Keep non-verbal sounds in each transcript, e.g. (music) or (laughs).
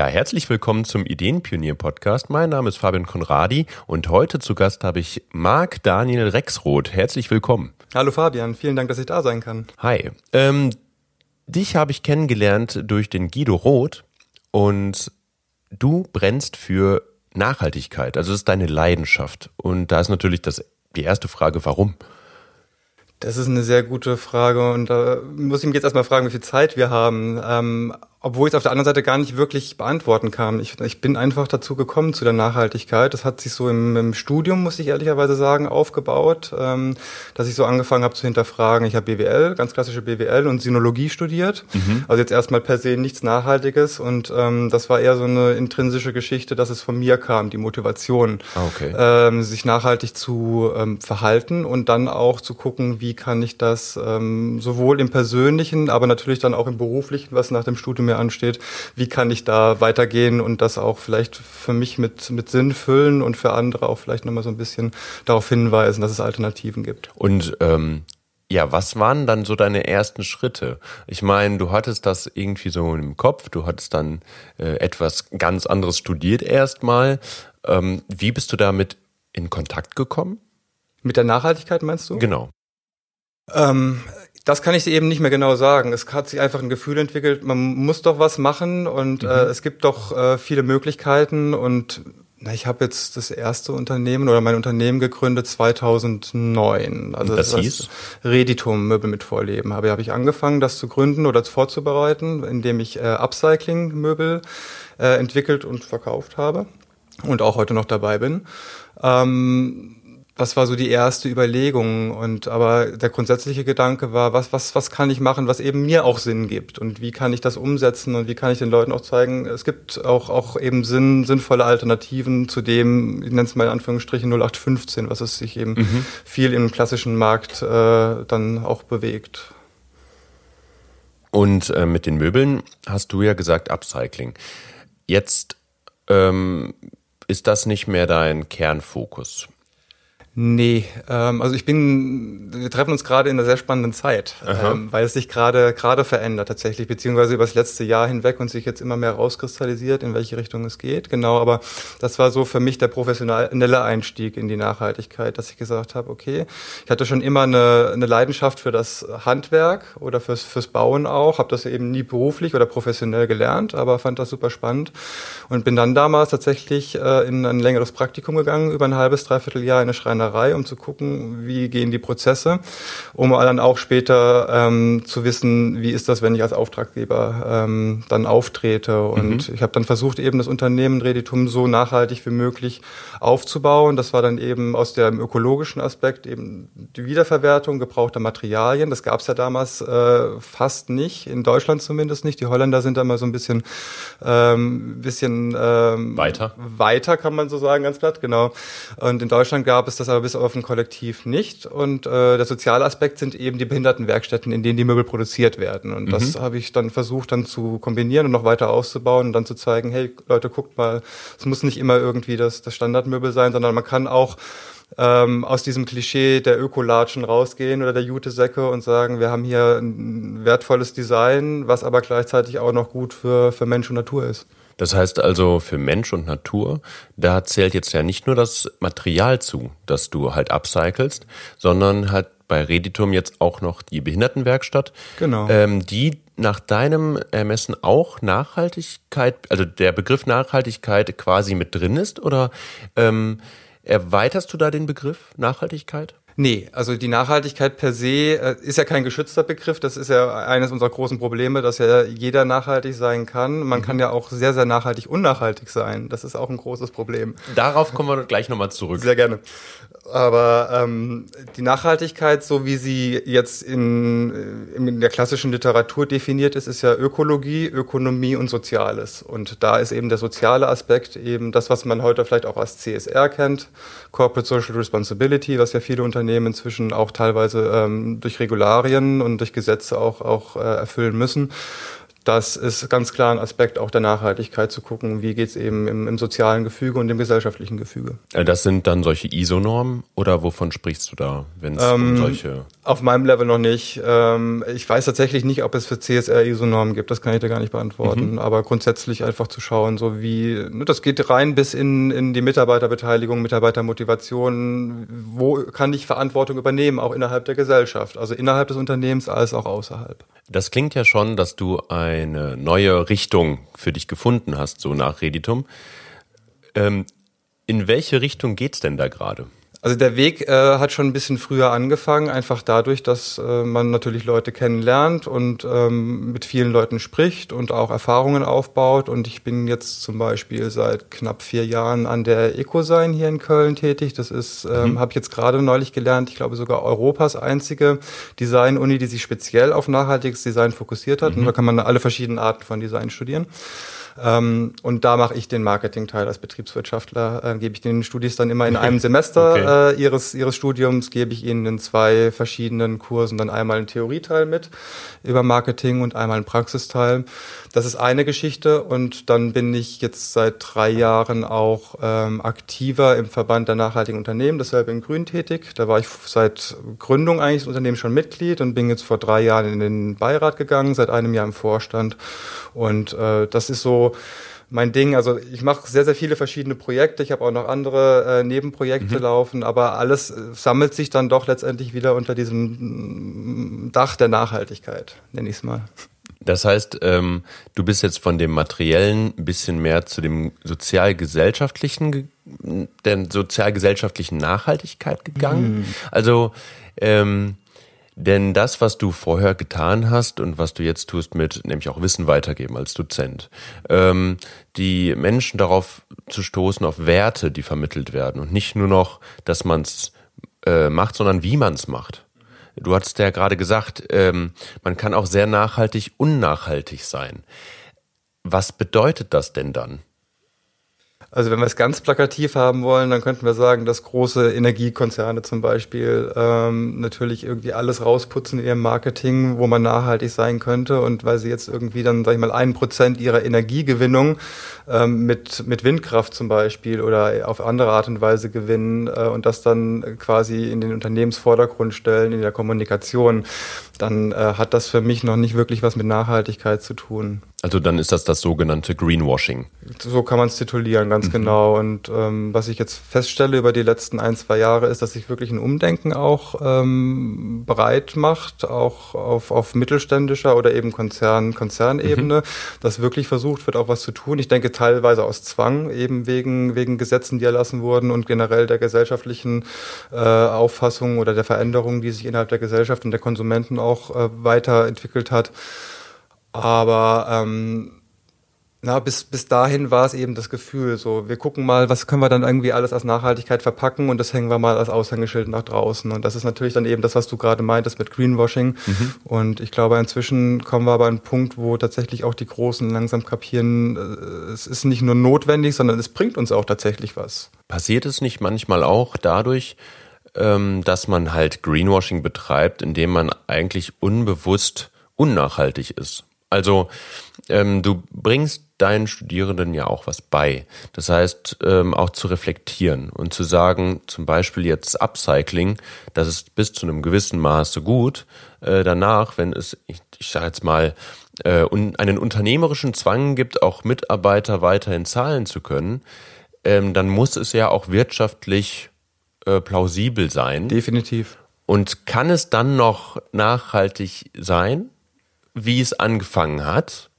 Ja, herzlich willkommen zum Ideenpionier-Podcast. Mein Name ist Fabian Konradi und heute zu Gast habe ich Marc Daniel Rexroth. Herzlich willkommen. Hallo Fabian, vielen Dank, dass ich da sein kann. Hi. Ähm, dich habe ich kennengelernt durch den Guido Roth und du brennst für Nachhaltigkeit. Also das ist deine Leidenschaft. Und da ist natürlich das, die erste Frage, warum? Das ist eine sehr gute Frage und da muss ich mich jetzt erstmal fragen, wie viel Zeit wir haben. Ähm, obwohl ich es auf der anderen Seite gar nicht wirklich beantworten kann. Ich, ich bin einfach dazu gekommen zu der Nachhaltigkeit. Das hat sich so im, im Studium, muss ich ehrlicherweise sagen, aufgebaut, ähm, dass ich so angefangen habe zu hinterfragen. Ich habe BWL, ganz klassische BWL und Sinologie studiert. Mhm. Also jetzt erstmal per se nichts Nachhaltiges und ähm, das war eher so eine intrinsische Geschichte, dass es von mir kam, die Motivation, ah, okay. ähm, sich nachhaltig zu ähm, verhalten und dann auch zu gucken, wie kann ich das ähm, sowohl im persönlichen, aber natürlich dann auch im beruflichen, was nach dem Studium mir ansteht, wie kann ich da weitergehen und das auch vielleicht für mich mit, mit Sinn füllen und für andere auch vielleicht nochmal so ein bisschen darauf hinweisen, dass es Alternativen gibt. Und ähm ja, was waren dann so deine ersten Schritte? Ich meine, du hattest das irgendwie so im Kopf, du hattest dann äh, etwas ganz anderes studiert erstmal. Ähm, wie bist du damit in Kontakt gekommen? Mit der Nachhaltigkeit meinst du? Genau. Ähm, das kann ich eben nicht mehr genau sagen. Es hat sich einfach ein Gefühl entwickelt, man muss doch was machen und mhm. äh, es gibt doch äh, viele Möglichkeiten und na, ich habe jetzt das erste Unternehmen oder mein Unternehmen gegründet 2009. Also das, das hieß Reditum Möbel mit Vorleben. Habe habe ich angefangen, das zu gründen oder vorzubereiten, indem ich äh, Upcycling Möbel äh, entwickelt und verkauft habe und auch heute noch dabei bin. Ähm, das war so die erste Überlegung. Und aber der grundsätzliche Gedanke war, was, was, was kann ich machen, was eben mir auch Sinn gibt? Und wie kann ich das umsetzen und wie kann ich den Leuten auch zeigen, es gibt auch, auch eben Sinn, sinnvolle Alternativen zu dem, ich nenne es mal in Anführungsstrichen 0815, was es sich eben mhm. viel im klassischen Markt äh, dann auch bewegt. Und äh, mit den Möbeln hast du ja gesagt Upcycling. Jetzt ähm, ist das nicht mehr dein Kernfokus. Nee, ähm, also ich bin, wir treffen uns gerade in einer sehr spannenden Zeit, ähm, weil es sich gerade gerade verändert tatsächlich, beziehungsweise über das letzte Jahr hinweg und sich jetzt immer mehr rauskristallisiert, in welche Richtung es geht. Genau, aber das war so für mich der professionelle Einstieg in die Nachhaltigkeit, dass ich gesagt habe, okay, ich hatte schon immer eine, eine Leidenschaft für das Handwerk oder fürs, fürs Bauen auch, habe das eben nie beruflich oder professionell gelernt, aber fand das super spannend und bin dann damals tatsächlich äh, in ein längeres Praktikum gegangen, über ein halbes, dreiviertel Jahr in eine Schreinerei Schreinerei, um zu gucken, wie gehen die Prozesse, um dann auch später ähm, zu wissen, wie ist das, wenn ich als Auftraggeber ähm, dann auftrete. Und mhm. ich habe dann versucht, eben das Unternehmen Reditum so nachhaltig wie möglich aufzubauen. Das war dann eben aus dem ökologischen Aspekt eben die Wiederverwertung gebrauchter Materialien. Das gab es ja damals äh, fast nicht, in Deutschland zumindest nicht. Die Holländer sind da mal so ein bisschen, ähm, bisschen ähm, weiter. Weiter kann man so sagen, ganz platt, genau. Und in Deutschland gab es das aber bis auf ein Kollektiv nicht. Und äh, der soziale Aspekt sind eben die Behindertenwerkstätten, in denen die Möbel produziert werden. Und mhm. das habe ich dann versucht, dann zu kombinieren und noch weiter auszubauen und dann zu zeigen, hey Leute, guckt mal, es muss nicht immer irgendwie das, das Standardmöbel sein, sondern man kann auch ähm, aus diesem Klischee der Ökolatschen rausgehen oder der Jutesäcke und sagen, wir haben hier ein wertvolles Design, was aber gleichzeitig auch noch gut für, für Mensch und Natur ist. Das heißt also für Mensch und Natur, da zählt jetzt ja nicht nur das Material zu, das du halt upcyclest, sondern halt bei Reditum jetzt auch noch die Behindertenwerkstatt, genau. ähm, die nach deinem Ermessen auch Nachhaltigkeit, also der Begriff Nachhaltigkeit quasi mit drin ist oder ähm, erweiterst du da den Begriff Nachhaltigkeit? Nee, also die Nachhaltigkeit per se äh, ist ja kein geschützter Begriff. Das ist ja eines unserer großen Probleme, dass ja jeder nachhaltig sein kann. Man mhm. kann ja auch sehr, sehr nachhaltig unnachhaltig sein. Das ist auch ein großes Problem. Darauf kommen wir gleich nochmal zurück. Sehr gerne. Aber ähm, die Nachhaltigkeit, so wie sie jetzt in, äh, in der klassischen Literatur definiert ist, ist ja Ökologie, Ökonomie und Soziales. Und da ist eben der soziale Aspekt eben das, was man heute vielleicht auch als CSR kennt, Corporate Social Responsibility, was ja viele Unternehmen inzwischen auch teilweise ähm, durch Regularien und durch Gesetze auch, auch äh, erfüllen müssen das ist ganz klar ein Aspekt auch der Nachhaltigkeit zu gucken, wie geht es eben im, im, sozialen Gefüge und im gesellschaftlichen Gefüge. Äh, das sind dann solche ISO-Normen oder wovon sprichst du da, wenn es ähm, um solche... Auf meinem Level noch nicht. Ähm, ich weiß tatsächlich nicht, ob es für CSR ISO-Normen gibt, das kann ich dir gar nicht beantworten, mhm. aber grundsätzlich einfach zu schauen, so wie, ne, das geht rein bis in, in die Mitarbeiterbeteiligung, Mitarbeitermotivation, wo kann ich Verantwortung übernehmen, auch innerhalb der Gesellschaft, also innerhalb des Unternehmens als auch außerhalb. Das klingt ja schon, dass du eine neue Richtung für dich gefunden hast, so nach Reditum. Ähm, in welche Richtung geht's denn da gerade? Also der Weg äh, hat schon ein bisschen früher angefangen, einfach dadurch, dass äh, man natürlich Leute kennenlernt und ähm, mit vielen Leuten spricht und auch Erfahrungen aufbaut. Und ich bin jetzt zum Beispiel seit knapp vier Jahren an der Ecosign hier in Köln tätig. Das ist, ähm, mhm. habe ich jetzt gerade neulich gelernt, ich glaube sogar Europas einzige Design-Uni, die sich speziell auf nachhaltiges Design fokussiert hat. Mhm. Und da kann man alle verschiedenen Arten von Design studieren. Ähm, und da mache ich den Marketing-Teil als Betriebswirtschaftler, äh, gebe ich den Studis dann immer in einem Semester okay. äh, ihres, ihres Studiums, gebe ich ihnen in zwei verschiedenen Kursen dann einmal einen Theorieteil mit über Marketing und einmal einen Praxisteil. Das ist eine Geschichte und dann bin ich jetzt seit drei Jahren auch ähm, aktiver im Verband der nachhaltigen Unternehmen, dasselbe in Grün tätig. Da war ich seit Gründung eigentlich des Unternehmens schon Mitglied und bin jetzt vor drei Jahren in den Beirat gegangen, seit einem Jahr im Vorstand. Und äh, das ist so mein Ding. Also ich mache sehr, sehr viele verschiedene Projekte. Ich habe auch noch andere äh, Nebenprojekte mhm. laufen, aber alles äh, sammelt sich dann doch letztendlich wieder unter diesem mm, Dach der Nachhaltigkeit, nenne ich es mal. Das heißt, ähm, du bist jetzt von dem Materiellen ein bisschen mehr zu dem sozialgesellschaftlichen, der sozialgesellschaftlichen Nachhaltigkeit gegangen. Mhm. Also ähm, denn das, was du vorher getan hast und was du jetzt tust mit, nämlich auch Wissen weitergeben als Dozent, ähm, die Menschen darauf zu stoßen, auf Werte, die vermittelt werden und nicht nur noch, dass man es äh, macht, sondern wie man es macht. Du hattest ja gerade gesagt, ähm, man kann auch sehr nachhaltig unnachhaltig sein. Was bedeutet das denn dann? Also wenn wir es ganz plakativ haben wollen, dann könnten wir sagen, dass große Energiekonzerne zum Beispiel ähm, natürlich irgendwie alles rausputzen in ihrem Marketing, wo man nachhaltig sein könnte. Und weil sie jetzt irgendwie dann, sag ich mal, ein Prozent ihrer Energiegewinnung ähm, mit, mit Windkraft zum Beispiel oder auf andere Art und Weise gewinnen äh, und das dann quasi in den Unternehmensvordergrund stellen, in der Kommunikation, dann äh, hat das für mich noch nicht wirklich was mit Nachhaltigkeit zu tun. Also dann ist das das sogenannte Greenwashing. So kann man es titulieren, ganz mhm. genau. Und ähm, was ich jetzt feststelle über die letzten ein, zwei Jahre, ist, dass sich wirklich ein Umdenken auch ähm, breit macht, auch auf, auf mittelständischer oder eben Konzern, Konzernebene, mhm. dass wirklich versucht wird, auch was zu tun. Ich denke teilweise aus Zwang, eben wegen, wegen Gesetzen, die erlassen wurden und generell der gesellschaftlichen äh, Auffassung oder der Veränderungen, die sich innerhalb der Gesellschaft und der Konsumenten auch äh, weiterentwickelt hat. Aber ähm, na, bis, bis dahin war es eben das Gefühl, so, wir gucken mal, was können wir dann irgendwie alles als Nachhaltigkeit verpacken und das hängen wir mal als Aushängeschild nach draußen. Und das ist natürlich dann eben das, was du gerade meintest mit Greenwashing. Mhm. Und ich glaube, inzwischen kommen wir aber an einen Punkt, wo tatsächlich auch die Großen langsam kapieren, äh, es ist nicht nur notwendig, sondern es bringt uns auch tatsächlich was. Passiert es nicht manchmal auch dadurch, ähm, dass man halt Greenwashing betreibt, indem man eigentlich unbewusst unnachhaltig ist? Also ähm, du bringst deinen Studierenden ja auch was bei. Das heißt, ähm, auch zu reflektieren und zu sagen, zum Beispiel jetzt Upcycling, das ist bis zu einem gewissen Maße gut. Äh, danach, wenn es, ich, ich sage jetzt mal, äh, un, einen unternehmerischen Zwang gibt, auch Mitarbeiter weiterhin zahlen zu können, ähm, dann muss es ja auch wirtschaftlich äh, plausibel sein. Definitiv. Und kann es dann noch nachhaltig sein? Wie es angefangen hat?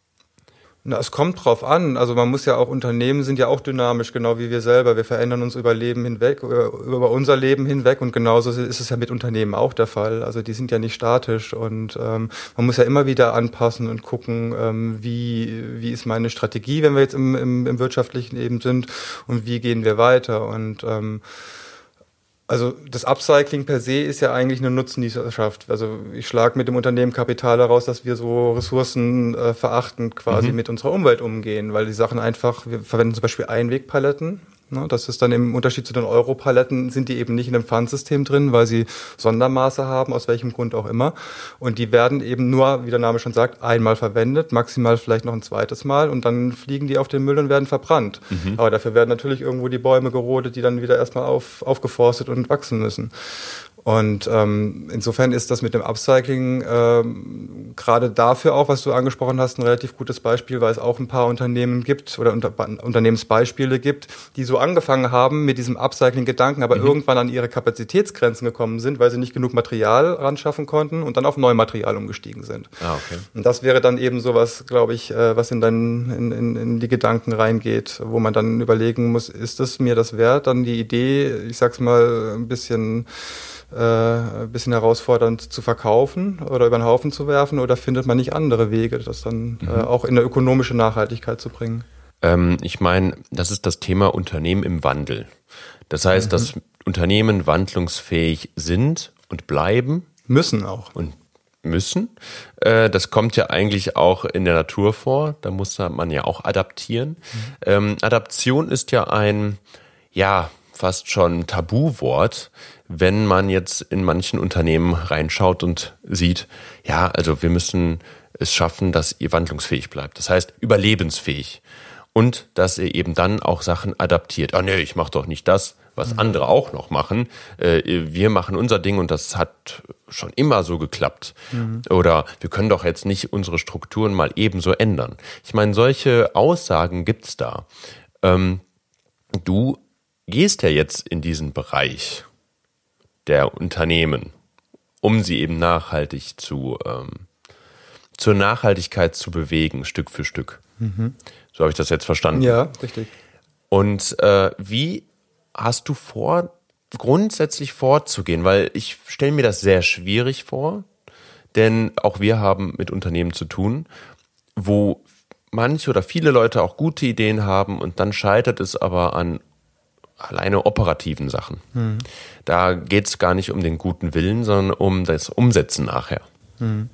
Na, es kommt drauf an. Also man muss ja auch, Unternehmen sind ja auch dynamisch, genau wie wir selber. Wir verändern uns über Leben hinweg, über unser Leben hinweg und genauso ist es ja mit Unternehmen auch der Fall. Also die sind ja nicht statisch und ähm, man muss ja immer wieder anpassen und gucken, ähm, wie, wie ist meine Strategie, wenn wir jetzt im, im, im wirtschaftlichen Leben sind und wie gehen wir weiter und ähm, also das Upcycling per se ist ja eigentlich eine Nutznießerschaft. Also ich schlage mit dem Unternehmen Kapital heraus, dass wir so Ressourcen äh, verachten quasi mhm. mit unserer Umwelt umgehen, weil die Sachen einfach, wir verwenden zum Beispiel Einwegpaletten. Ne, das ist dann im Unterschied zu den Europaletten, sind die eben nicht in einem Pfandsystem drin, weil sie Sondermaße haben, aus welchem Grund auch immer. Und die werden eben nur, wie der Name schon sagt, einmal verwendet, maximal vielleicht noch ein zweites Mal und dann fliegen die auf den Müll und werden verbrannt. Mhm. Aber dafür werden natürlich irgendwo die Bäume gerodet, die dann wieder erstmal auf, aufgeforstet und wachsen müssen. Und ähm, insofern ist das mit dem Upcycling ähm, gerade dafür auch, was du angesprochen hast, ein relativ gutes Beispiel, weil es auch ein paar Unternehmen gibt oder unter, Unternehmensbeispiele gibt, die so angefangen haben mit diesem Upcycling-Gedanken, aber mhm. irgendwann an ihre Kapazitätsgrenzen gekommen sind, weil sie nicht genug Material ran schaffen konnten und dann auf Neumaterial umgestiegen sind. Ah, okay. Und das wäre dann eben sowas, glaube ich, äh, was in, dein, in, in, in die Gedanken reingeht, wo man dann überlegen muss, ist es mir das wert, dann die Idee, ich sag's mal, ein bisschen äh, ein bisschen herausfordernd zu verkaufen oder über den Haufen zu werfen oder findet man nicht andere Wege, das dann äh, mhm. äh, auch in eine ökonomische Nachhaltigkeit zu bringen? Ähm, ich meine, das ist das Thema Unternehmen im Wandel. Das heißt, mhm. dass Unternehmen wandlungsfähig sind und bleiben. Müssen auch. Und müssen. Äh, das kommt ja eigentlich auch in der Natur vor. Da muss man ja auch adaptieren. Mhm. Ähm, Adaption ist ja ein, ja, fast schon Tabuwort, wenn man jetzt in manchen Unternehmen reinschaut und sieht, ja, also wir müssen es schaffen, dass ihr wandlungsfähig bleibt. Das heißt, überlebensfähig. Und dass ihr eben dann auch Sachen adaptiert. Ah nee, ich mache doch nicht das, was mhm. andere auch noch machen. Äh, wir machen unser Ding und das hat schon immer so geklappt. Mhm. Oder wir können doch jetzt nicht unsere Strukturen mal ebenso ändern. Ich meine, solche Aussagen gibt's da. Ähm, du gehst ja jetzt in diesen Bereich der Unternehmen, um sie eben nachhaltig zu ähm, zur Nachhaltigkeit zu bewegen, Stück für Stück. Mhm. So habe ich das jetzt verstanden. Ja, richtig. Und äh, wie hast du vor, grundsätzlich vorzugehen? Weil ich stelle mir das sehr schwierig vor, denn auch wir haben mit Unternehmen zu tun, wo manche oder viele Leute auch gute Ideen haben und dann scheitert es aber an alleine operativen Sachen. Mhm. Da geht es gar nicht um den guten Willen, sondern um das Umsetzen nachher. Mhm.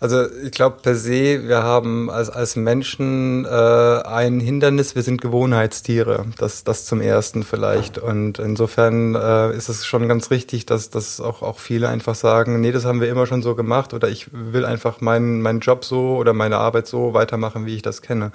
Also ich glaube per se, wir haben als, als Menschen äh, ein Hindernis, wir sind Gewohnheitstiere. Das, das zum ersten vielleicht. Und insofern äh, ist es schon ganz richtig, dass, dass auch, auch viele einfach sagen, nee, das haben wir immer schon so gemacht oder ich will einfach meinen, meinen Job so oder meine Arbeit so weitermachen, wie ich das kenne.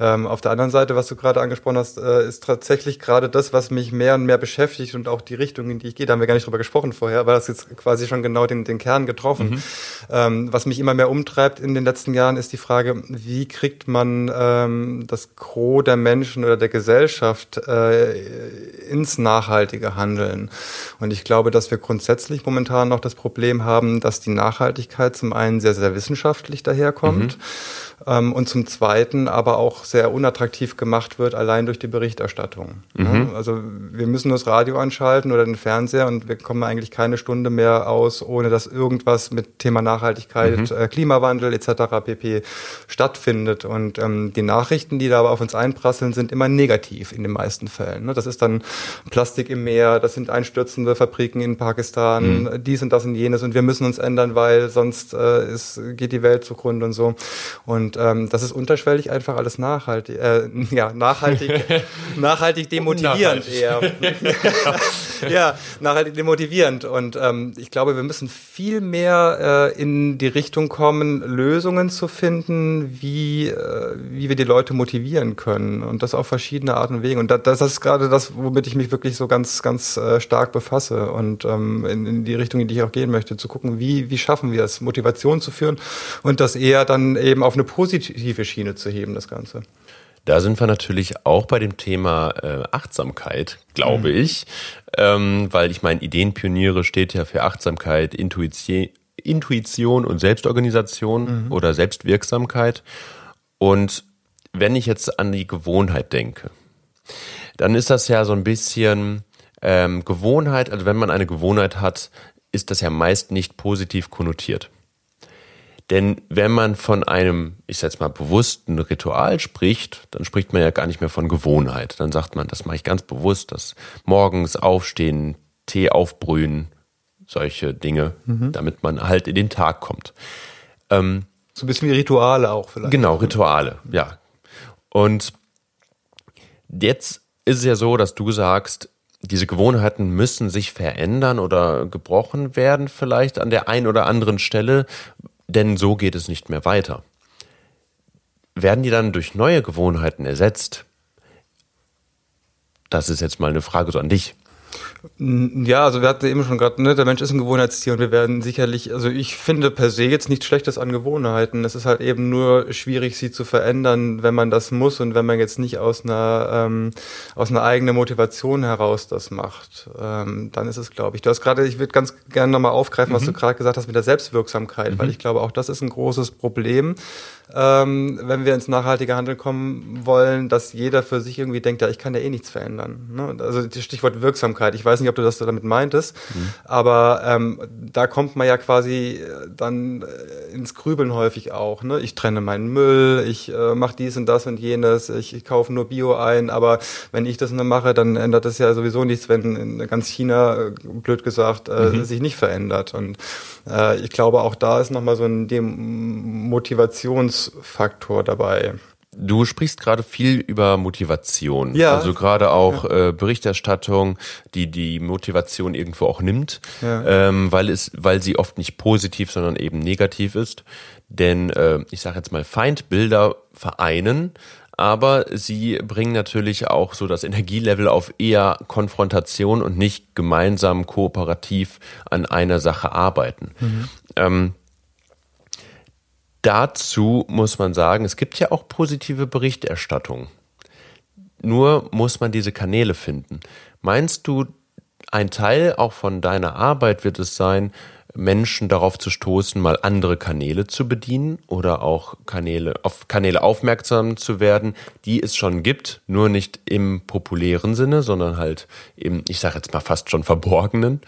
Ähm, auf der anderen Seite, was du gerade angesprochen hast, äh, ist tatsächlich gerade das, was mich mehr und mehr beschäftigt und auch die Richtung, in die ich gehe. Da haben wir gar nicht drüber gesprochen vorher, aber das jetzt quasi schon genau den, den Kern getroffen. Mhm. Ähm, was mich immer mehr umtreibt in den letzten Jahren, ist die Frage, wie kriegt man ähm, das Gros der Menschen oder der Gesellschaft äh, ins nachhaltige Handeln? Und ich glaube, dass wir grundsätzlich momentan noch das Problem haben, dass die Nachhaltigkeit zum einen sehr, sehr wissenschaftlich daherkommt. Mhm ähm, und zum Zweiten aber auch sehr unattraktiv gemacht wird, allein durch die Berichterstattung. Mhm. Also wir müssen nur das Radio anschalten oder den Fernseher und wir kommen eigentlich keine Stunde mehr aus, ohne dass irgendwas mit Thema Nachhaltigkeit, mhm. äh, Klimawandel etc. pp. stattfindet. Und ähm, die Nachrichten, die da aber auf uns einprasseln, sind immer negativ in den meisten Fällen. Ne? Das ist dann Plastik im Meer, das sind einstürzende Fabriken in Pakistan, mhm. dies und das und jenes und wir müssen uns ändern, weil sonst äh, ist, geht die Welt zugrunde und so. Und und ähm, das ist unterschwellig einfach alles nachhaltig, äh, (laughs) ja, nachhaltig, (laughs) nachhaltig demotivierend eher. (laughs) (laughs) ja, nachhaltig demotivierend. Und ähm, ich glaube, wir müssen viel mehr äh, in die Richtung kommen, Lösungen zu finden, wie, äh, wie wir die Leute motivieren können. Und das auf verschiedene Arten und Wege. Und das, das ist gerade das, womit ich mich wirklich so ganz, ganz äh, stark befasse. Und ähm, in, in die Richtung, in die ich auch gehen möchte, zu gucken, wie, wie schaffen wir es, Motivation zu führen und das eher dann eben auf eine positive Schiene zu heben, das Ganze. Da sind wir natürlich auch bei dem Thema äh, Achtsamkeit, glaube mhm. ich, ähm, weil ich meine, Ideenpioniere steht ja für Achtsamkeit, Intuition, Intuition und Selbstorganisation mhm. oder Selbstwirksamkeit. Und wenn ich jetzt an die Gewohnheit denke, dann ist das ja so ein bisschen ähm, Gewohnheit, also wenn man eine Gewohnheit hat, ist das ja meist nicht positiv konnotiert. Denn wenn man von einem, ich sage jetzt mal, bewussten Ritual spricht, dann spricht man ja gar nicht mehr von Gewohnheit. Dann sagt man, das mache ich ganz bewusst, das morgens aufstehen, Tee aufbrühen, solche Dinge, mhm. damit man halt in den Tag kommt. Ähm, so ein bisschen wie Rituale auch vielleicht. Genau, Rituale, ja. Und jetzt ist es ja so, dass du sagst, diese Gewohnheiten müssen sich verändern oder gebrochen werden vielleicht an der einen oder anderen Stelle, denn so geht es nicht mehr weiter. Werden die dann durch neue Gewohnheiten ersetzt? Das ist jetzt mal eine Frage so an dich. Ja, also wir hatten eben schon gerade, ne, der Mensch ist ein Gewohnheitstier und wir werden sicherlich, also ich finde per se jetzt nichts Schlechtes an Gewohnheiten. Es ist halt eben nur schwierig, sie zu verändern, wenn man das muss und wenn man jetzt nicht aus einer ähm, aus einer eigenen Motivation heraus das macht. Ähm, dann ist es, glaube ich. Du hast gerade, ich würde ganz gerne nochmal aufgreifen, mhm. was du gerade gesagt hast mit der Selbstwirksamkeit, mhm. weil ich glaube, auch das ist ein großes Problem ähm, wenn wir ins nachhaltige Handeln kommen wollen, dass jeder für sich irgendwie denkt, ja, ich kann ja eh nichts verändern. Ne? Also das Stichwort Wirksamkeit. Ich weiß nicht, ob du das damit meintest, mhm. aber ähm, da kommt man ja quasi äh, dann äh, ins Grübeln häufig auch. Ne? Ich trenne meinen Müll, ich äh, mache dies und das und jenes, ich, ich kaufe nur Bio ein, aber wenn ich das nur mache, dann ändert das ja sowieso nichts, wenn in ganz China, äh, blöd gesagt, äh, mhm. sich nicht verändert. Und äh, ich glaube, auch da ist nochmal so ein Demotivations Motivationsfaktor dabei. Du sprichst gerade viel über Motivation. Ja. Also gerade auch ja. äh, Berichterstattung, die die Motivation irgendwo auch nimmt, ja. ähm, weil es, weil sie oft nicht positiv, sondern eben negativ ist. Denn äh, ich sage jetzt mal Feindbilder vereinen, aber sie bringen natürlich auch so das Energielevel auf eher Konfrontation und nicht gemeinsam kooperativ an einer Sache arbeiten. Mhm. Ähm, Dazu muss man sagen, es gibt ja auch positive Berichterstattung. Nur muss man diese Kanäle finden. Meinst du, ein Teil auch von deiner Arbeit wird es sein, Menschen darauf zu stoßen, mal andere Kanäle zu bedienen oder auch Kanäle, auf Kanäle aufmerksam zu werden, die es schon gibt, nur nicht im populären Sinne, sondern halt im, ich sage jetzt mal fast schon verborgenen?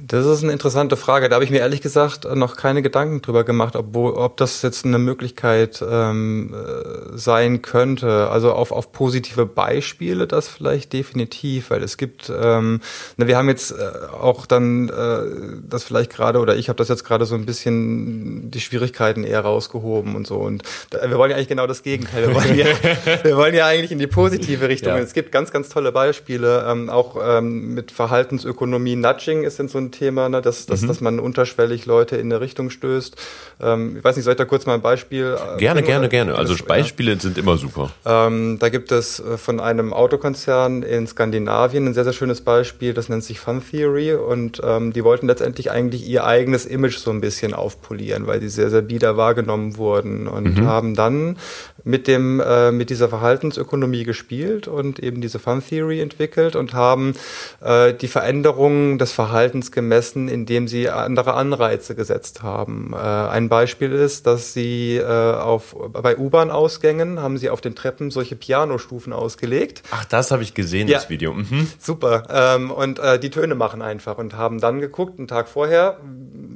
Das ist eine interessante Frage. Da habe ich mir ehrlich gesagt noch keine Gedanken drüber gemacht, ob, ob das jetzt eine Möglichkeit ähm, äh, sein könnte. Also auf, auf positive Beispiele das vielleicht definitiv, weil es gibt, ähm, na, wir haben jetzt äh, auch dann äh, das vielleicht gerade, oder ich habe das jetzt gerade so ein bisschen die Schwierigkeiten eher rausgehoben und so. Und da, wir wollen ja eigentlich genau das Gegenteil. Wir wollen ja, (laughs) wir wollen ja eigentlich in die positive Richtung. Ja. Es gibt ganz, ganz tolle Beispiele, ähm, auch ähm, mit Verhaltensökonomie. Nudging ist in so ein Thema, ne, dass, dass, mhm. dass man unterschwellig Leute in eine Richtung stößt. Ähm, ich weiß nicht, soll ich da kurz mal ein Beispiel? Äh, gerne, bringen, gerne, gerne. Also Beispiele ja. sind immer super. Ähm, da gibt es äh, von einem Autokonzern in Skandinavien ein sehr, sehr schönes Beispiel, das nennt sich Fun Theory und ähm, die wollten letztendlich eigentlich ihr eigenes Image so ein bisschen aufpolieren, weil die sehr, sehr bieder wahrgenommen wurden und mhm. haben dann mit dem äh, mit dieser Verhaltensökonomie gespielt und eben diese Fun Theory entwickelt und haben äh, die Veränderungen des Verhaltens gemessen, indem sie andere Anreize gesetzt haben. Äh, ein Beispiel ist, dass sie äh, auf bei U-Bahn-Ausgängen haben sie auf den Treppen solche Pianostufen ausgelegt. Ach, das habe ich gesehen, ja. das Video. Mhm. Super. Ähm, und äh, die Töne machen einfach und haben dann geguckt, einen Tag vorher,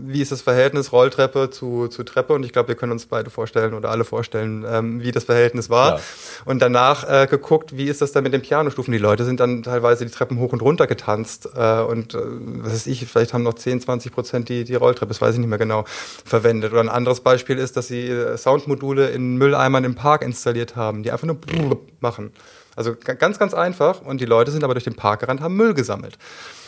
wie ist das Verhältnis Rolltreppe zu, zu Treppe und ich glaube, wir können uns beide vorstellen oder alle vorstellen, ähm, wie das Verhältnis war. Ja. Und danach äh, geguckt, wie ist das dann mit den Pianostufen. Die Leute sind dann teilweise die Treppen hoch und runter getanzt äh, und äh, was weiß ich, vielleicht haben noch 10, 20 Prozent die, die Rolltreppe, das weiß ich nicht mehr genau, verwendet. Oder ein anderes Beispiel ist, dass sie äh, Soundmodule in Mülleimern im Park installiert haben, die einfach nur (laughs) machen. Also ganz, ganz einfach. Und die Leute sind aber durch den Park gerannt, haben Müll gesammelt.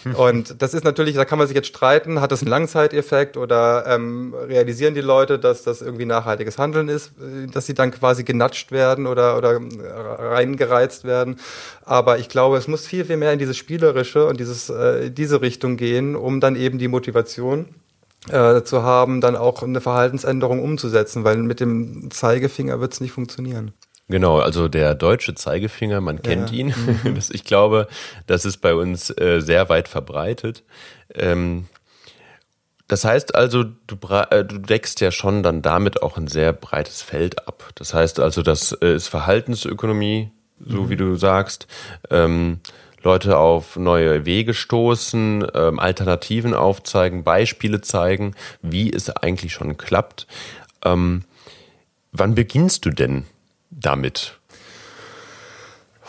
(laughs) Und das ist natürlich, da kann man sich jetzt streiten, hat das einen Langzeiteffekt oder ähm, realisieren die Leute, dass das irgendwie nachhaltiges Handeln ist, äh, dass sie dann quasi genatscht werden oder, oder äh, reingereizt werden. Aber ich glaube, es muss viel, viel mehr in dieses Spielerische und dieses, äh, diese Richtung gehen, um dann eben die Motivation äh, zu haben, dann auch eine Verhaltensänderung umzusetzen, weil mit dem Zeigefinger wird es nicht funktionieren. Genau, also der deutsche Zeigefinger, man kennt ja. ihn. Mhm. (laughs) ich glaube, das ist bei uns äh, sehr weit verbreitet. Ähm, das heißt also, du, äh, du deckst ja schon dann damit auch ein sehr breites Feld ab. Das heißt also, das äh, ist Verhaltensökonomie, so mhm. wie du sagst. Ähm, Leute auf neue Wege stoßen, ähm, Alternativen aufzeigen, Beispiele zeigen, wie es eigentlich schon klappt. Ähm, wann beginnst du denn damit?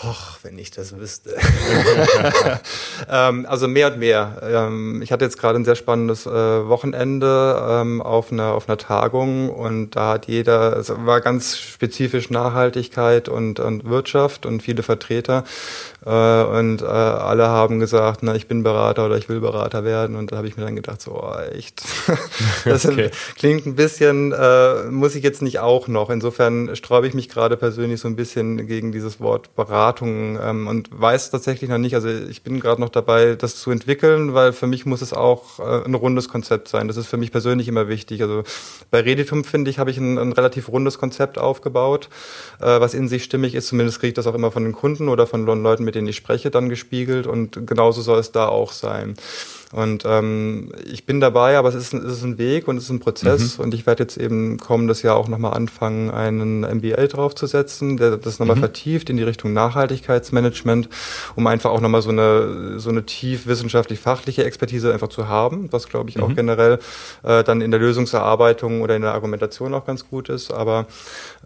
Och, wenn ich das wüsste. (laughs) ähm, also mehr und mehr. Ähm, ich hatte jetzt gerade ein sehr spannendes äh, Wochenende ähm, auf, einer, auf einer Tagung und da hat jeder, es war ganz spezifisch Nachhaltigkeit und, und Wirtschaft und viele Vertreter. Äh, und äh, alle haben gesagt, na, ich bin Berater oder ich will Berater werden. Und da habe ich mir dann gedacht, so, oh, echt. (laughs) das okay. klingt ein bisschen, äh, muss ich jetzt nicht auch noch. Insofern sträube ich mich gerade persönlich so ein bisschen gegen dieses Wort Beratungen ähm, und weiß tatsächlich noch nicht, also ich bin gerade noch dabei, das zu entwickeln, weil für mich muss es auch äh, ein rundes Konzept sein. Das ist für mich persönlich immer wichtig. Also bei Reditum, finde ich, habe ich ein, ein, relativ rundes Konzept aufgebaut, äh, was in sich stimmig ist. Zumindest kriege ich das auch immer von den Kunden oder von Leuten, mit denen ich spreche, dann gespiegelt und genauso soll es da auch sein. Und ähm, ich bin dabei, aber es ist, es ist ein Weg und es ist ein Prozess. Mhm. Und ich werde jetzt eben kommendes Jahr auch nochmal anfangen, einen MBA draufzusetzen, der das nochmal mhm. vertieft in die Richtung Nachhaltigkeitsmanagement, um einfach auch nochmal so eine, so eine tief wissenschaftlich-fachliche Expertise einfach zu haben, was glaube ich mhm. auch generell äh, dann in der Lösungserarbeitung oder in der Argumentation auch ganz gut ist. Aber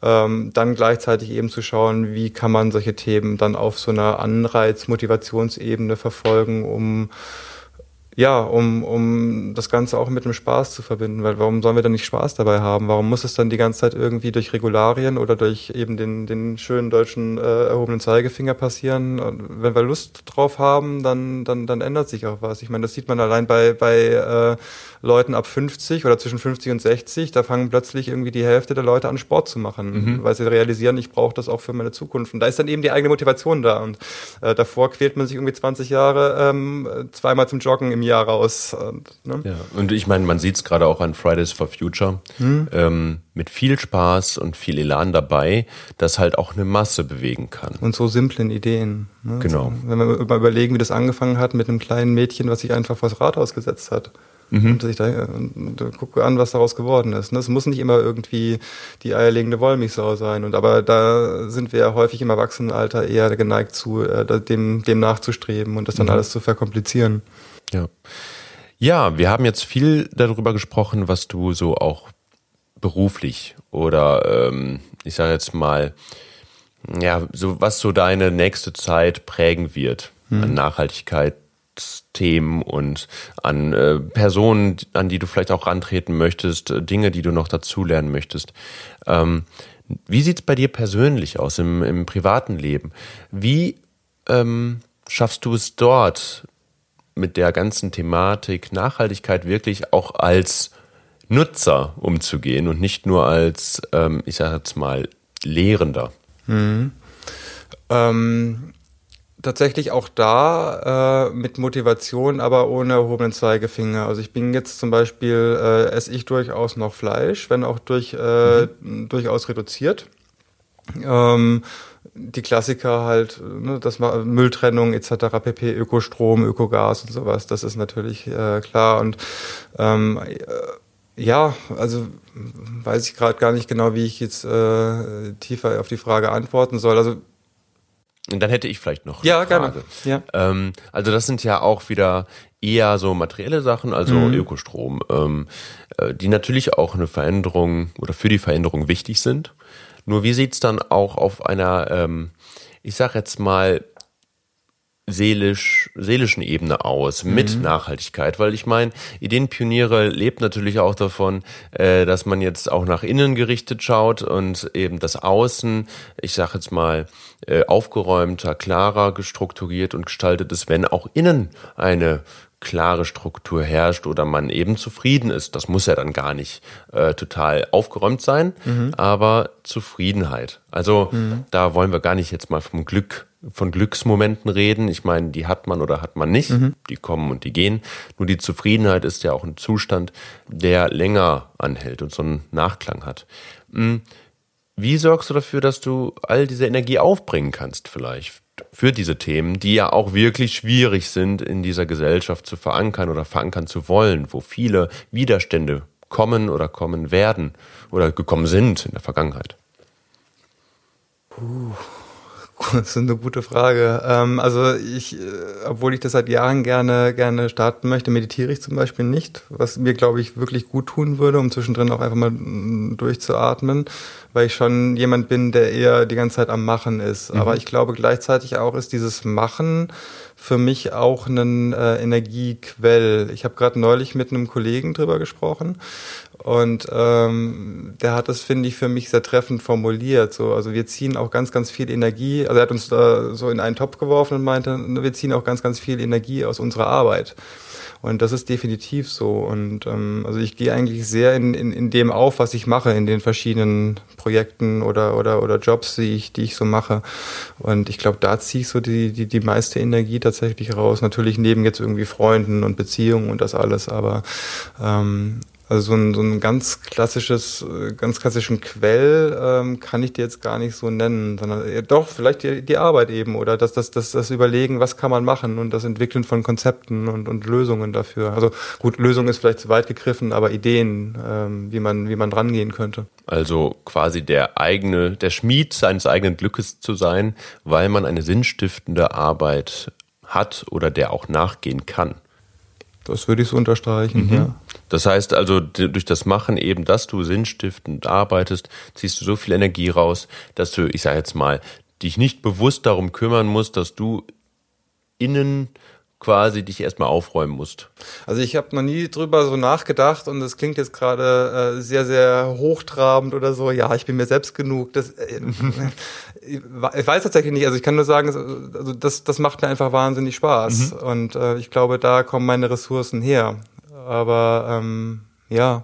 ähm, dann gleichzeitig eben zu schauen, wie kann man solche Themen dann auf so einer Anreiz-Motivationsebene verfolgen, um ja, um, um das Ganze auch mit dem Spaß zu verbinden, weil warum sollen wir dann nicht Spaß dabei haben? Warum muss es dann die ganze Zeit irgendwie durch Regularien oder durch eben den, den schönen deutschen äh, erhobenen Zeigefinger passieren? Und wenn wir Lust drauf haben, dann, dann, dann ändert sich auch was. Ich meine, das sieht man allein bei, bei äh, Leuten ab 50 oder zwischen 50 und 60, da fangen plötzlich irgendwie die Hälfte der Leute an, Sport zu machen, mhm. weil sie realisieren, ich brauche das auch für meine Zukunft. Und da ist dann eben die eigene Motivation da. Und äh, davor quält man sich irgendwie 20 Jahre ähm, zweimal zum Joggen im Jahr raus. Und, ne? ja. und ich meine, man sieht es gerade auch an Fridays for Future. Mhm. Ähm, mit viel Spaß und viel Elan dabei, das halt auch eine Masse bewegen kann. Und so simplen Ideen. Ne? Genau. Also, wenn wir mal überlegen, wie das angefangen hat mit einem kleinen Mädchen, was sich einfach vors Rathaus gesetzt hat. Mhm. Und sich da und, und gucke an, was daraus geworden ist. Es muss nicht immer irgendwie die eierlegende Wollmilchsau sein. Und aber da sind wir ja häufig im Erwachsenenalter eher geneigt zu, äh, dem, dem nachzustreben und das dann mhm. alles zu verkomplizieren. Ja. Ja, wir haben jetzt viel darüber gesprochen, was du so auch beruflich oder ähm, ich sage jetzt mal, ja, so was so deine nächste Zeit prägen wird mhm. an Nachhaltigkeit, Themen und an äh, Personen, an die du vielleicht auch rantreten möchtest, äh, Dinge, die du noch dazulernen möchtest. Ähm, wie sieht's bei dir persönlich aus im, im privaten Leben? Wie ähm, schaffst du es dort mit der ganzen Thematik Nachhaltigkeit wirklich auch als Nutzer umzugehen und nicht nur als, ähm, ich sage jetzt mal, Lehrender? Mhm. Ähm, tatsächlich auch da äh, mit Motivation, aber ohne erhobenen Zeigefinger. Also ich bin jetzt zum Beispiel, äh, esse ich durchaus noch Fleisch, wenn auch durch, äh, mhm. durchaus reduziert. Ähm, die Klassiker halt, ne, das Mülltrennung etc., pp, Ökostrom, Ökogas und sowas, das ist natürlich äh, klar. Und ähm, äh, ja, also weiß ich gerade gar nicht genau, wie ich jetzt äh, tiefer auf die Frage antworten soll. Also und dann hätte ich vielleicht noch ja, Frage. Gerne. Ja. Ähm, also das sind ja auch wieder eher so materielle Sachen, also mhm. Ökostrom, ähm, äh, die natürlich auch eine Veränderung oder für die Veränderung wichtig sind. Nur wie sieht's dann auch auf einer, ähm, ich sag jetzt mal, seelisch, seelischen Ebene aus mit mhm. Nachhaltigkeit, weil ich meine, Ideenpioniere lebt natürlich auch davon, äh, dass man jetzt auch nach innen gerichtet schaut und eben das Außen, ich sage jetzt mal, äh, aufgeräumter, klarer gestrukturiert und gestaltet ist, wenn auch innen eine klare Struktur herrscht oder man eben zufrieden ist. Das muss ja dann gar nicht äh, total aufgeräumt sein, mhm. aber Zufriedenheit. Also mhm. da wollen wir gar nicht jetzt mal vom Glück von Glücksmomenten reden. Ich meine, die hat man oder hat man nicht. Mhm. Die kommen und die gehen. Nur die Zufriedenheit ist ja auch ein Zustand, der länger anhält und so einen Nachklang hat. Hm, wie sorgst du dafür, dass du all diese Energie aufbringen kannst vielleicht für diese Themen, die ja auch wirklich schwierig sind in dieser Gesellschaft zu verankern oder verankern zu wollen, wo viele Widerstände kommen oder kommen werden oder gekommen sind in der Vergangenheit? Puh (laughs) Das ist eine gute Frage. Ähm, also ich, äh, obwohl ich das seit Jahren gerne, gerne starten möchte, meditiere ich zum Beispiel nicht, was mir, glaube ich, wirklich gut tun würde, um zwischendrin auch einfach mal mm, durchzuatmen, weil ich schon jemand bin, der eher die ganze Zeit am Machen ist. Mhm. Aber ich glaube gleichzeitig auch ist dieses Machen für mich auch ein äh, Energiequell. Ich habe gerade neulich mit einem Kollegen drüber gesprochen und ähm, der hat das, finde ich, für mich sehr treffend formuliert. So, also wir ziehen auch ganz, ganz viel Energie. Also er hat uns da so in einen Topf geworfen und meinte, wir ziehen auch ganz, ganz viel Energie aus unserer Arbeit. Und das ist definitiv so. Und ähm, also ich gehe eigentlich sehr in, in, in dem auf, was ich mache, in den verschiedenen Projekten oder, oder, oder Jobs, die ich, die ich so mache. Und ich glaube, da ziehe ich so die, die, die meiste Energie tatsächlich raus. Natürlich neben jetzt irgendwie Freunden und Beziehungen und das alles, aber ähm, also so ein, so ein ganz klassisches, äh, ganz klassischen Quell ähm, kann ich dir jetzt gar nicht so nennen, sondern äh, doch vielleicht die, die Arbeit eben oder das, das, das, das Überlegen, was kann man machen und das Entwickeln von Konzepten und, und Lösungen dafür. Also gut, Lösung ist vielleicht zu weit gegriffen, aber Ideen, ähm, wie man, wie man drangehen könnte. Also quasi der eigene, der Schmied seines eigenen Glückes zu sein, weil man eine sinnstiftende Arbeit hat oder der auch nachgehen kann. Das würde ich so unterstreichen, mhm. ja. Das heißt also, durch das Machen eben, dass du sinnstiftend arbeitest, ziehst du so viel Energie raus, dass du, ich sage jetzt mal, dich nicht bewusst darum kümmern musst, dass du innen quasi dich erstmal aufräumen musst. Also ich habe noch nie drüber so nachgedacht und das klingt jetzt gerade äh, sehr, sehr hochtrabend oder so. Ja, ich bin mir selbst genug. Das, äh, (laughs) ich weiß tatsächlich nicht. Also ich kann nur sagen, also das, das macht mir einfach wahnsinnig Spaß. Mhm. Und äh, ich glaube, da kommen meine Ressourcen her. Aber ähm, ja,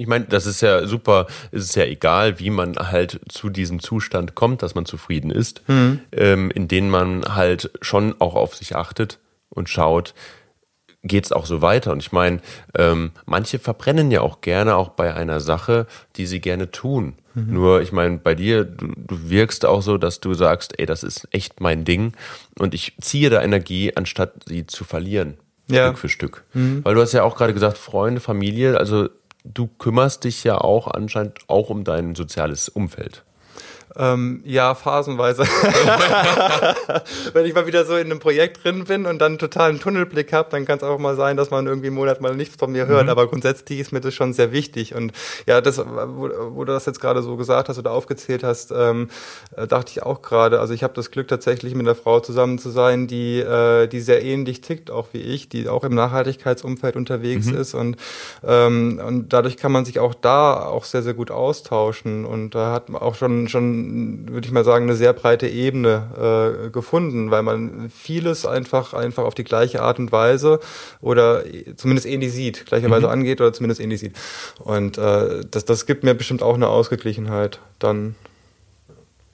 ich meine, das ist ja super, es ist ja egal, wie man halt zu diesem Zustand kommt, dass man zufrieden ist, mhm. ähm, in dem man halt schon auch auf sich achtet und schaut, geht's auch so weiter. Und ich meine, ähm, manche verbrennen ja auch gerne auch bei einer Sache, die sie gerne tun. Mhm. Nur, ich meine, bei dir, du, du wirkst auch so, dass du sagst, ey, das ist echt mein Ding und ich ziehe da Energie, anstatt sie zu verlieren. Ja. Stück für Stück. Mhm. Weil du hast ja auch gerade gesagt, Freunde, Familie, also du kümmerst dich ja auch anscheinend auch um dein soziales Umfeld. Ähm, ja, phasenweise. (laughs) Wenn ich mal wieder so in einem Projekt drin bin und dann totalen Tunnelblick habe, dann kann es auch mal sein, dass man irgendwie einen Monat mal nichts von mir hört. Mhm. Aber grundsätzlich ist mir das schon sehr wichtig. Und ja, das, wo, wo du das jetzt gerade so gesagt hast oder aufgezählt hast, ähm, äh, dachte ich auch gerade. Also ich habe das Glück tatsächlich mit einer Frau zusammen zu sein, die, äh, die sehr ähnlich tickt, auch wie ich, die auch im Nachhaltigkeitsumfeld unterwegs mhm. ist. Und, ähm, und dadurch kann man sich auch da auch sehr, sehr gut austauschen. Und da hat man auch schon, schon würde ich mal sagen, eine sehr breite Ebene äh, gefunden, weil man vieles einfach, einfach auf die gleiche Art und Weise oder zumindest ähnlich sieht, gleicherweise mhm. angeht oder zumindest ähnlich sieht. Und äh, das, das gibt mir bestimmt auch eine Ausgeglichenheit dann.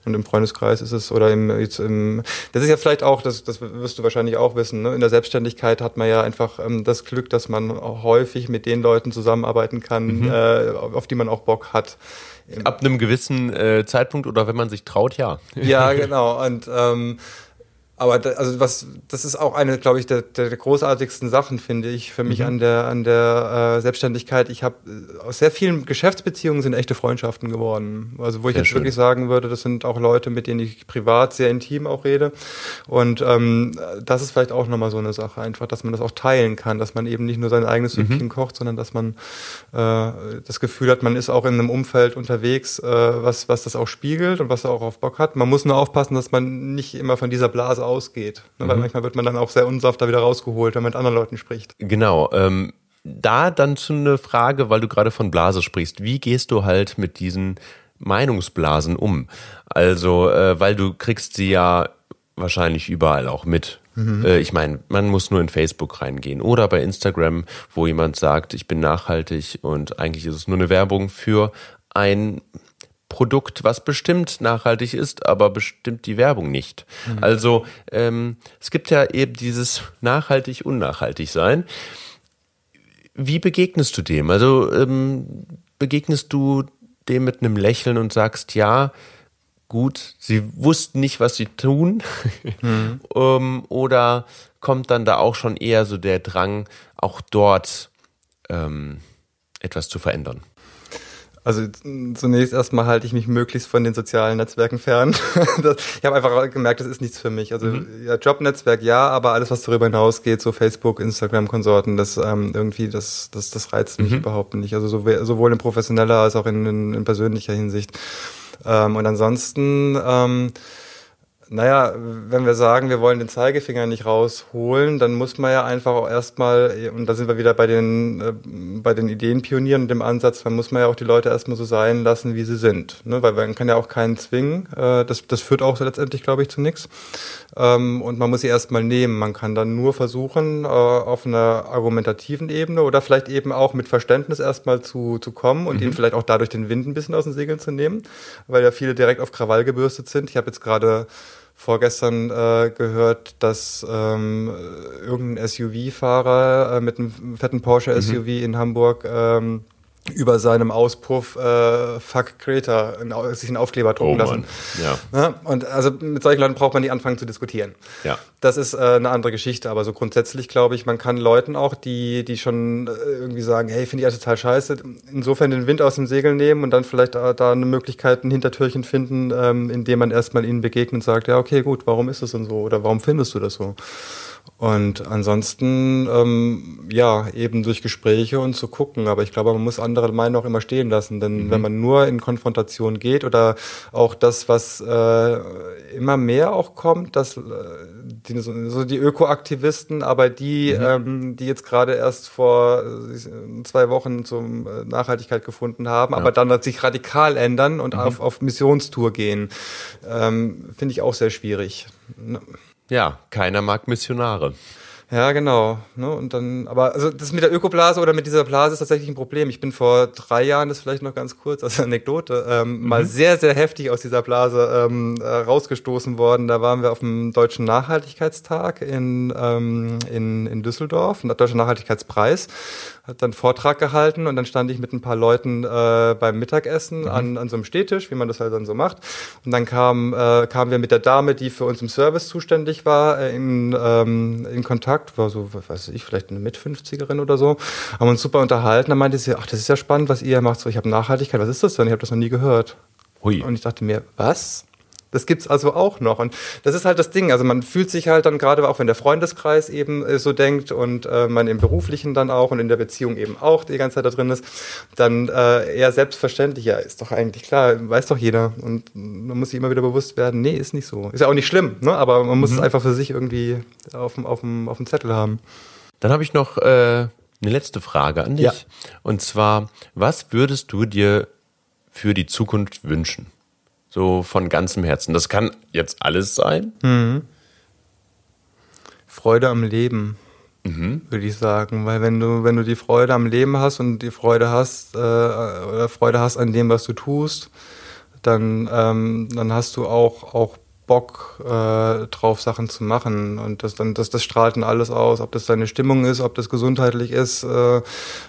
Und im Freundeskreis ist es, oder im, jetzt im, das ist ja vielleicht auch, das, das wirst du wahrscheinlich auch wissen, ne? in der Selbstständigkeit hat man ja einfach ähm, das Glück, dass man häufig mit den Leuten zusammenarbeiten kann, mhm. äh, auf die man auch Bock hat. Ab einem gewissen äh, Zeitpunkt oder wenn man sich traut, ja. Ja, (laughs) genau. Und ähm, aber da, also was, das ist auch eine, glaube ich, der, der, großartigsten Sachen, finde ich, für mich mhm. an der, an der äh, Selbstständigkeit. Ich habe äh, aus sehr vielen Geschäftsbeziehungen sind echte Freundschaften geworden. Also wo ich sehr jetzt schön. wirklich sagen würde, das sind auch Leute, mit denen ich privat sehr intim auch rede. Und ähm, das ist vielleicht auch nochmal so eine Sache, einfach, dass man das auch teilen kann, dass man eben nicht nur sein eigenes mhm. Süppchen kocht, sondern dass man äh, das Gefühl hat, man ist auch in einem Umfeld unterwegs, äh, was, was das auch spiegelt und was er auch auf Bock hat. Man muss nur aufpassen, dass man nicht immer von dieser Blase ausgeht. Ne? Weil mhm. manchmal wird man dann auch sehr unsaft da wieder rausgeholt, wenn man mit anderen Leuten spricht. Genau. Ähm, da dann zu eine Frage, weil du gerade von Blase sprichst. Wie gehst du halt mit diesen Meinungsblasen um? Also, äh, weil du kriegst sie ja wahrscheinlich überall auch mit. Mhm. Äh, ich meine, man muss nur in Facebook reingehen oder bei Instagram, wo jemand sagt, ich bin nachhaltig und eigentlich ist es nur eine Werbung für ein Produkt, was bestimmt nachhaltig ist, aber bestimmt die Werbung nicht. Mhm. Also ähm, es gibt ja eben dieses nachhaltig, unnachhaltig sein. Wie begegnest du dem? Also ähm, begegnest du dem mit einem Lächeln und sagst, ja, gut, sie wussten nicht, was sie tun? (laughs) (laughs) Mhm. ähm, oder kommt dann da auch schon eher so der Drang, auch dort ähm, etwas zu verändern? Also zunächst erstmal halte ich mich möglichst von den sozialen Netzwerken fern. (laughs) das, ich habe einfach gemerkt, das ist nichts für mich. Also mhm. ja, Jobnetzwerk ja, aber alles, was darüber hinausgeht, so Facebook, Instagram, Konsorten, das ähm, irgendwie, das, das, das reizt mich mhm. überhaupt nicht. Also sowohl in professioneller als auch in, in, in persönlicher Hinsicht. Ähm, und ansonsten ähm, naja, wenn wir sagen, wir wollen den Zeigefinger nicht rausholen, dann muss man ja einfach auch erstmal, und da sind wir wieder bei den, äh, bei den Ideenpionieren und dem Ansatz, dann muss man ja auch die Leute erstmal so sein lassen, wie sie sind. Ne? Weil man kann ja auch keinen zwingen. Äh, das, das führt auch letztendlich, glaube ich, zu nichts. Ähm, und man muss sie erstmal nehmen. Man kann dann nur versuchen, äh, auf einer argumentativen Ebene oder vielleicht eben auch mit Verständnis erstmal zu, zu kommen und mhm. ihnen vielleicht auch dadurch den Wind ein bisschen aus den Segeln zu nehmen, weil ja viele direkt auf Krawall gebürstet sind. Ich habe jetzt gerade vorgestern äh, gehört, dass ähm, irgendein SUV-Fahrer äh, mit einem fetten Porsche-SUV mhm. in Hamburg ähm, über seinem Auspuff äh, Fuck Greta sich einen Aufkleber drucken oh, lassen. Ja. ja. Und also mit solchen Leuten braucht man nicht anfangen zu diskutieren. Ja. Das ist äh, eine andere Geschichte, aber so grundsätzlich glaube ich, man kann Leuten auch, die, die schon äh, irgendwie sagen, hey, finde ich alles total scheiße, insofern den Wind aus dem Segel nehmen und dann vielleicht da, da eine Möglichkeit, ein Hintertürchen finden, ähm, indem man erstmal ihnen begegnet und sagt, ja, okay, gut, warum ist das denn so? Oder warum findest du das so? Und ansonsten, ähm, ja, eben durch Gespräche und zu gucken. Aber ich glaube, man muss andere Meinungen auch immer stehen lassen. Denn mhm. wenn man nur in Konfrontation geht oder auch das, was äh, immer mehr auch kommt, dass äh, die, so die Ökoaktivisten, aber die, mhm. ähm, die jetzt gerade erst vor äh, zwei Wochen zum äh, Nachhaltigkeit gefunden haben, ja. aber dann sich radikal ändern und mhm. auf, auf Missionstour gehen, ähm, finde ich auch sehr schwierig. Ja, keiner mag Missionare. Ja, genau. Ne? Und dann, aber also das mit der Ökoblase oder mit dieser Blase ist tatsächlich ein Problem. Ich bin vor drei Jahren, das vielleicht noch ganz kurz als Anekdote, ähm, mhm. mal sehr, sehr heftig aus dieser Blase ähm, äh, rausgestoßen worden. Da waren wir auf dem Deutschen Nachhaltigkeitstag in, ähm, in, in Düsseldorf, der Deutsche Nachhaltigkeitspreis hat dann Vortrag gehalten und dann stand ich mit ein paar Leuten äh, beim Mittagessen mhm. an, an so einem Stehtisch, wie man das halt dann so macht. Und dann kam, äh, kamen wir mit der Dame, die für uns im Service zuständig war, äh, in, ähm, in Kontakt, war so, was weiß ich, vielleicht eine Mit-50erin oder so, haben uns super unterhalten. Dann meinte sie, ach, das ist ja spannend, was ihr macht. So, ich habe Nachhaltigkeit, was ist das denn? Ich habe das noch nie gehört. Hui. Und ich dachte mir, was? Das gibt's also auch noch. Und das ist halt das Ding. Also man fühlt sich halt dann gerade, auch wenn der Freundeskreis eben äh, so denkt und äh, man im Beruflichen dann auch und in der Beziehung eben auch die ganze Zeit da drin ist, dann äh, eher selbstverständlich, ja, ist doch eigentlich klar, weiß doch jeder. Und man muss sich immer wieder bewusst werden, nee, ist nicht so. Ist ja auch nicht schlimm, ne? aber man muss mhm. es einfach für sich irgendwie auf dem, auf dem, auf dem Zettel haben. Dann habe ich noch äh, eine letzte Frage an dich. Ja. Und zwar, was würdest du dir für die Zukunft wünschen? So von ganzem Herzen. Das kann jetzt alles sein. Mhm. Freude am Leben, mhm. würde ich sagen. Weil wenn du, wenn du die Freude am Leben hast und die Freude hast, äh, oder Freude hast an dem, was du tust, dann, ähm, dann hast du auch, auch Bock äh, drauf, Sachen zu machen. Und das dann, das, das strahlt dann alles aus, ob das deine Stimmung ist, ob das gesundheitlich ist, äh,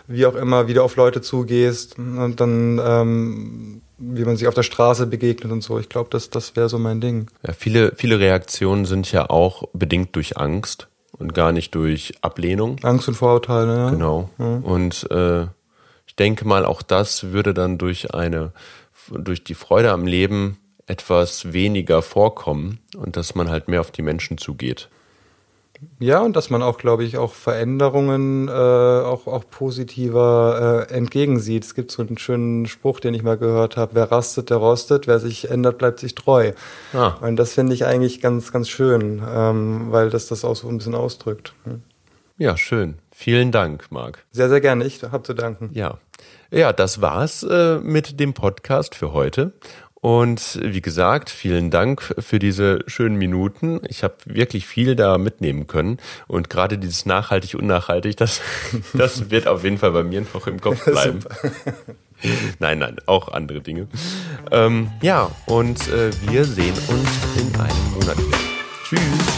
wie auch immer, wie du auf Leute zugehst. Und dann ähm, wie man sich auf der Straße begegnet und so. Ich glaube, das, das wäre so mein Ding. Ja, viele, viele Reaktionen sind ja auch bedingt durch Angst und gar nicht durch Ablehnung. Angst und Vorurteile, ja. Genau. Ja. Und äh, ich denke mal, auch das würde dann durch eine, durch die Freude am Leben etwas weniger vorkommen und dass man halt mehr auf die Menschen zugeht. Ja, und dass man auch, glaube ich, auch Veränderungen äh, auch, auch positiver äh, entgegensieht. Es gibt so einen schönen Spruch, den ich mal gehört habe, wer rastet, der rostet, wer sich ändert, bleibt sich treu. Ah. Und das finde ich eigentlich ganz, ganz schön, ähm, weil das das auch so ein bisschen ausdrückt. Hm. Ja, schön. Vielen Dank, Marc. Sehr, sehr gerne. Ich habe zu danken. Ja. Ja, das war's äh, mit dem Podcast für heute. Und wie gesagt, vielen Dank für diese schönen Minuten. Ich habe wirklich viel da mitnehmen können. Und gerade dieses nachhaltig, unnachhaltig, das, (laughs) das wird auf jeden Fall bei mir noch im Kopf bleiben. (laughs) nein, nein, auch andere Dinge. Ähm, ja, und äh, wir sehen uns in einem Monat wieder. Tschüss.